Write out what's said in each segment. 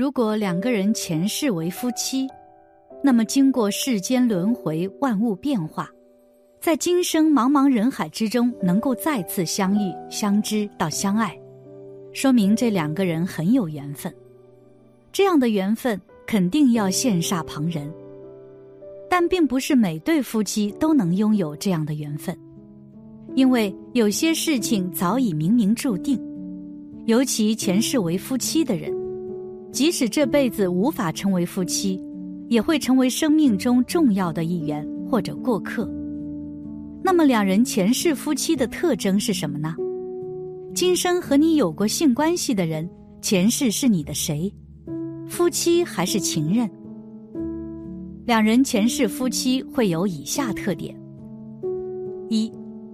如果两个人前世为夫妻，那么经过世间轮回、万物变化，在今生茫茫人海之中能够再次相遇、相知到相爱，说明这两个人很有缘分。这样的缘分肯定要羡煞旁人，但并不是每对夫妻都能拥有这样的缘分，因为有些事情早已冥冥注定，尤其前世为夫妻的人。即使这辈子无法成为夫妻，也会成为生命中重要的一员或者过客。那么，两人前世夫妻的特征是什么呢？今生和你有过性关系的人，前世是你的谁？夫妻还是情人？两人前世夫妻会有以下特点：一，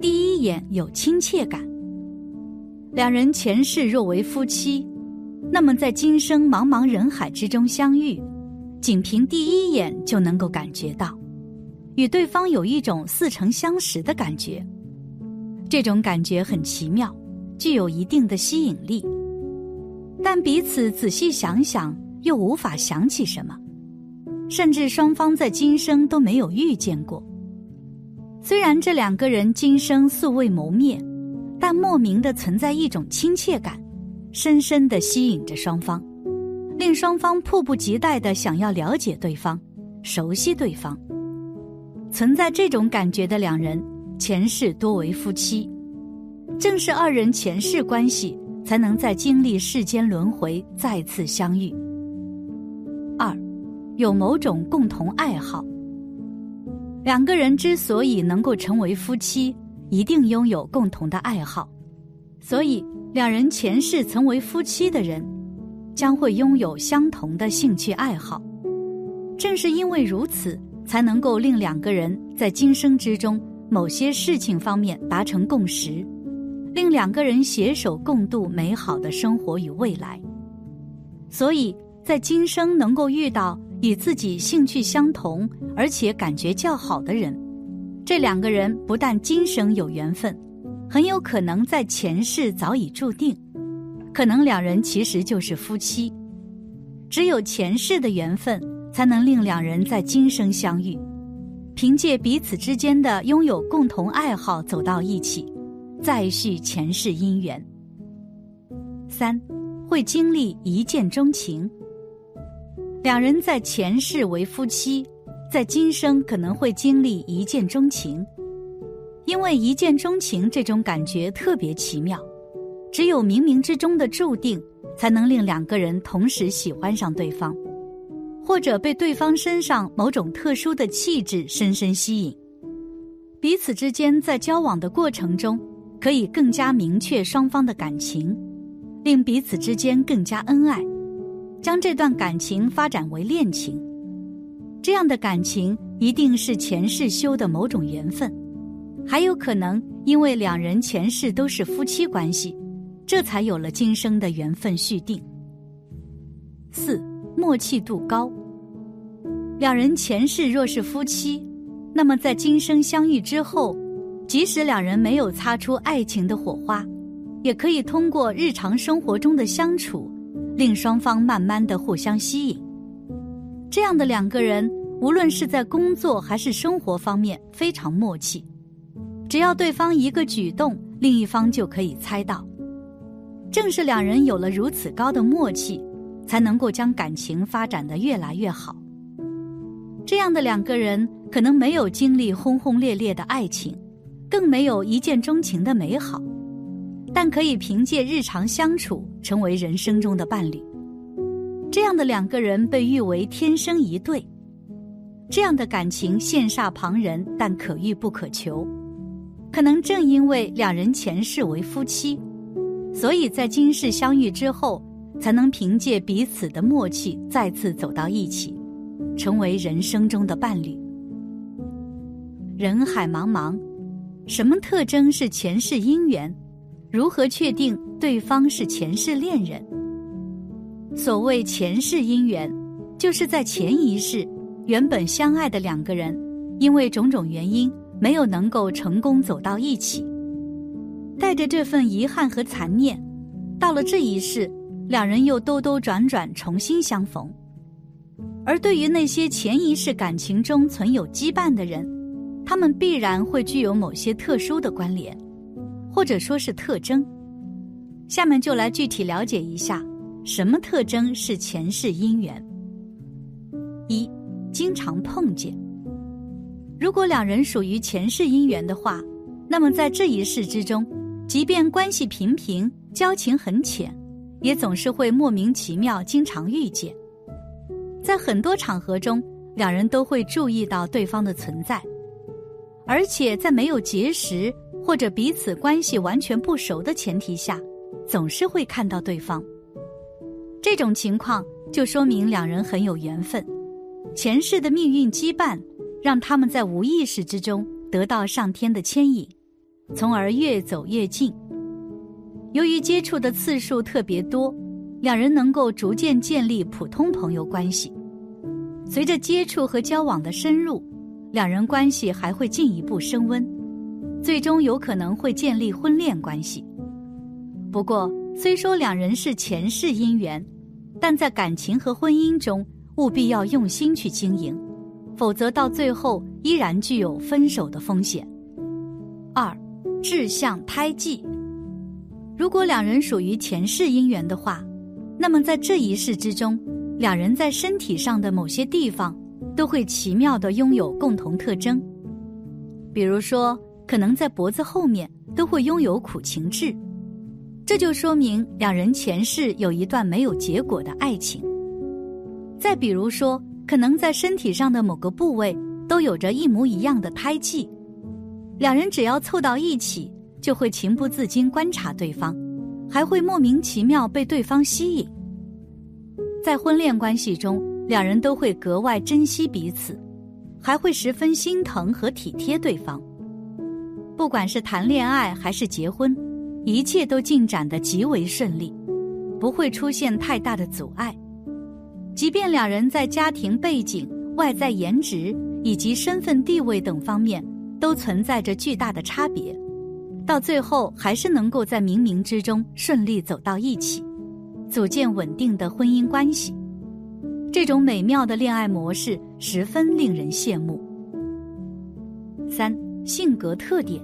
第一眼有亲切感。两人前世若为夫妻。那么，在今生茫茫人海之中相遇，仅凭第一眼就能够感觉到，与对方有一种似曾相识的感觉。这种感觉很奇妙，具有一定的吸引力。但彼此仔细想想，又无法想起什么，甚至双方在今生都没有遇见过。虽然这两个人今生素未谋面，但莫名的存在一种亲切感。深深的吸引着双方，令双方迫不及待的想要了解对方、熟悉对方。存在这种感觉的两人，前世多为夫妻，正是二人前世关系，才能在经历世间轮回再次相遇。二，有某种共同爱好。两个人之所以能够成为夫妻，一定拥有共同的爱好，所以。两人前世曾为夫妻的人，将会拥有相同的兴趣爱好。正是因为如此，才能够令两个人在今生之中某些事情方面达成共识，令两个人携手共度美好的生活与未来。所以在今生能够遇到与自己兴趣相同而且感觉较好的人，这两个人不但今生有缘分。很有可能在前世早已注定，可能两人其实就是夫妻，只有前世的缘分才能令两人在今生相遇，凭借彼此之间的拥有共同爱好走到一起，再续前世姻缘。三，会经历一见钟情。两人在前世为夫妻，在今生可能会经历一见钟情。因为一见钟情这种感觉特别奇妙，只有冥冥之中的注定，才能令两个人同时喜欢上对方，或者被对方身上某种特殊的气质深深吸引。彼此之间在交往的过程中，可以更加明确双方的感情，令彼此之间更加恩爱，将这段感情发展为恋情。这样的感情一定是前世修的某种缘分。还有可能因为两人前世都是夫妻关系，这才有了今生的缘分续定。四默契度高。两人前世若是夫妻，那么在今生相遇之后，即使两人没有擦出爱情的火花，也可以通过日常生活中的相处，令双方慢慢的互相吸引。这样的两个人，无论是在工作还是生活方面，非常默契。只要对方一个举动，另一方就可以猜到。正是两人有了如此高的默契，才能够将感情发展的越来越好。这样的两个人可能没有经历轰轰烈烈的爱情，更没有一见钟情的美好，但可以凭借日常相处成为人生中的伴侣。这样的两个人被誉为天生一对。这样的感情羡煞旁人，但可遇不可求。可能正因为两人前世为夫妻，所以在今世相遇之后，才能凭借彼此的默契再次走到一起，成为人生中的伴侣。人海茫茫，什么特征是前世姻缘？如何确定对方是前世恋人？所谓前世姻缘，就是在前一世原本相爱的两个人，因为种种原因。没有能够成功走到一起，带着这份遗憾和残念，到了这一世，两人又兜兜转转重新相逢。而对于那些前一世感情中存有羁绊的人，他们必然会具有某些特殊的关联，或者说是特征。下面就来具体了解一下，什么特征是前世姻缘。一，经常碰见。如果两人属于前世姻缘的话，那么在这一世之中，即便关系平平、交情很浅，也总是会莫名其妙经常遇见。在很多场合中，两人都会注意到对方的存在，而且在没有结识或者彼此关系完全不熟的前提下，总是会看到对方。这种情况就说明两人很有缘分，前世的命运羁绊让他们在无意识之中得到上天的牵引，从而越走越近。由于接触的次数特别多。两人能够逐渐建立普通朋友关系，随着接触和交往的深入，两人关系还会进一步升温，最终有可能会建立婚恋关系。不过，虽说两人是前世姻缘，但在感情和婚姻中务必要用心去经营，否则到最后依然具有分手的风险。二，志向胎记。如果两人属于前世姻缘的话。那么在这一世之中，两人在身体上的某些地方都会奇妙的拥有共同特征，比如说，可能在脖子后面都会拥有苦情痣，这就说明两人前世有一段没有结果的爱情。再比如说，可能在身体上的某个部位都有着一模一样的胎记，两人只要凑到一起，就会情不自禁观察对方。还会莫名其妙被对方吸引，在婚恋关系中，两人都会格外珍惜彼此，还会十分心疼和体贴对方。不管是谈恋爱还是结婚，一切都进展得极为顺利，不会出现太大的阻碍。即便两人在家庭背景、外在颜值以及身份地位等方面都存在着巨大的差别。到最后，还是能够在冥冥之中顺利走到一起，组建稳定的婚姻关系。这种美妙的恋爱模式十分令人羡慕。三、性格特点。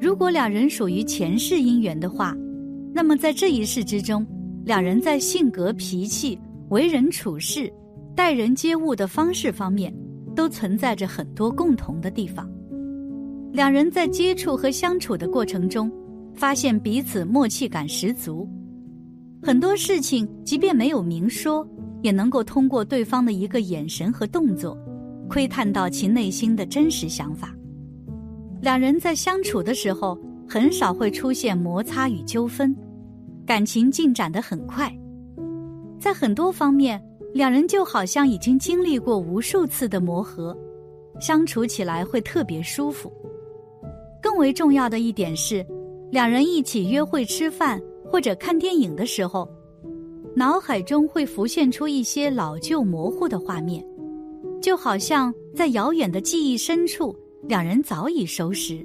如果两人属于前世姻缘的话，那么在这一世之中，两人在性格、脾气、为人处事、待人接物的方式方面，都存在着很多共同的地方。两人在接触和相处的过程中，发现彼此默契感十足，很多事情即便没有明说，也能够通过对方的一个眼神和动作，窥探到其内心的真实想法。两人在相处的时候，很少会出现摩擦与纠纷，感情进展得很快，在很多方面，两人就好像已经经历过无数次的磨合，相处起来会特别舒服。更为重要的一点是，两人一起约会、吃饭或者看电影的时候，脑海中会浮现出一些老旧模糊的画面，就好像在遥远的记忆深处，两人早已熟识。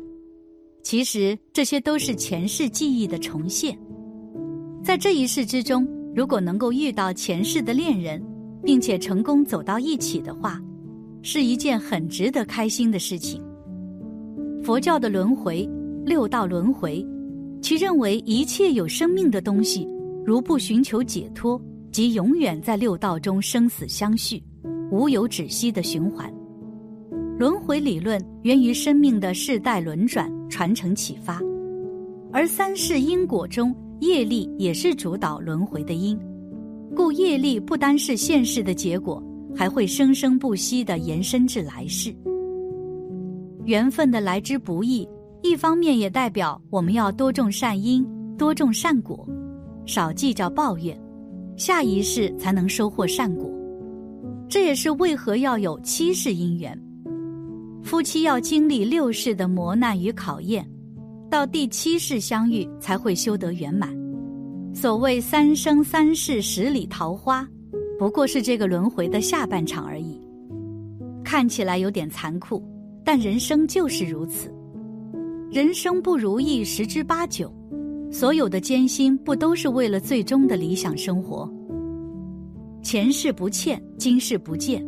其实这些都是前世记忆的重现。在这一世之中，如果能够遇到前世的恋人，并且成功走到一起的话，是一件很值得开心的事情。佛教的轮回，六道轮回，其认为一切有生命的东西，如不寻求解脱，即永远在六道中生死相续，无有止息的循环。轮回理论源于生命的世代轮转传承启发，而三世因果中，业力也是主导轮回的因，故业力不单是现世的结果，还会生生不息地延伸至来世。缘分的来之不易，一方面也代表我们要多种善因，多种善果，少计较抱怨，下一世才能收获善果。这也是为何要有七世姻缘，夫妻要经历六世的磨难与考验，到第七世相遇才会修得圆满。所谓三生三世十里桃花，不过是这个轮回的下半场而已，看起来有点残酷。但人生就是如此，人生不如意十之八九，所有的艰辛不都是为了最终的理想生活？前世不欠，今世不见。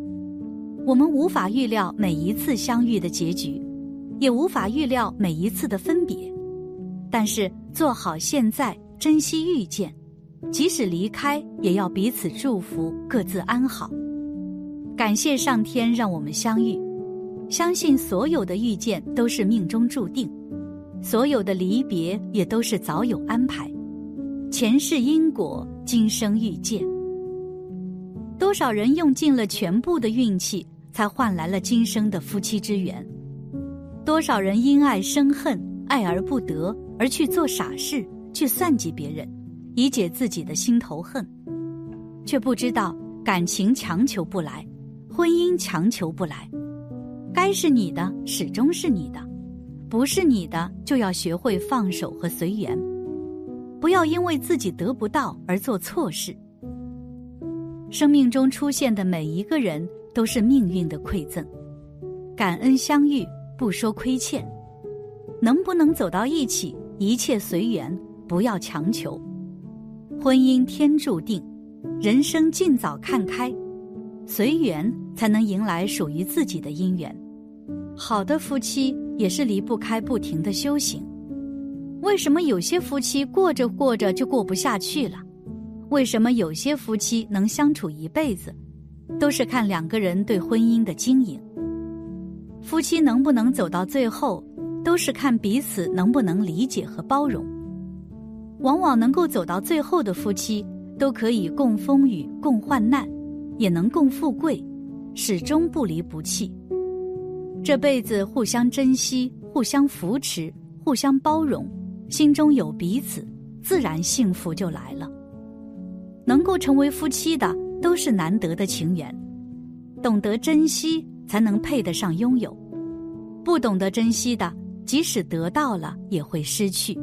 我们无法预料每一次相遇的结局，也无法预料每一次的分别。但是做好现在，珍惜遇见，即使离开，也要彼此祝福，各自安好。感谢上天让我们相遇，相信所有的遇见都是命中注定，所有的离别也都是早有安排。前世因果，今生遇见。多少人用尽了全部的运气，才换来了今生的夫妻之缘？多少人因爱生恨，爱而不得，而去做傻事，去算计别人，以解自己的心头恨，却不知道感情强求不来，婚姻强求不来，该是你的始终是你的，不是你的就要学会放手和随缘，不要因为自己得不到而做错事。生命中出现的每一个人都是命运的馈赠，感恩相遇，不说亏欠。能不能走到一起，一切随缘，不要强求。婚姻天注定，人生尽早看开，随缘才能迎来属于自己的姻缘。好的夫妻也是离不开不停的修行。为什么有些夫妻过着过着就过不下去了？为什么有些夫妻能相处一辈子，都是看两个人对婚姻的经营。夫妻能不能走到最后，都是看彼此能不能理解和包容。往往能够走到最后的夫妻，都可以共风雨、共患难，也能共富贵，始终不离不弃。这辈子互相珍惜、互相扶持、互相包容，心中有彼此，自然幸福就来了。能够成为夫妻的都是难得的情缘，懂得珍惜才能配得上拥有，不懂得珍惜的，即使得到了也会失去。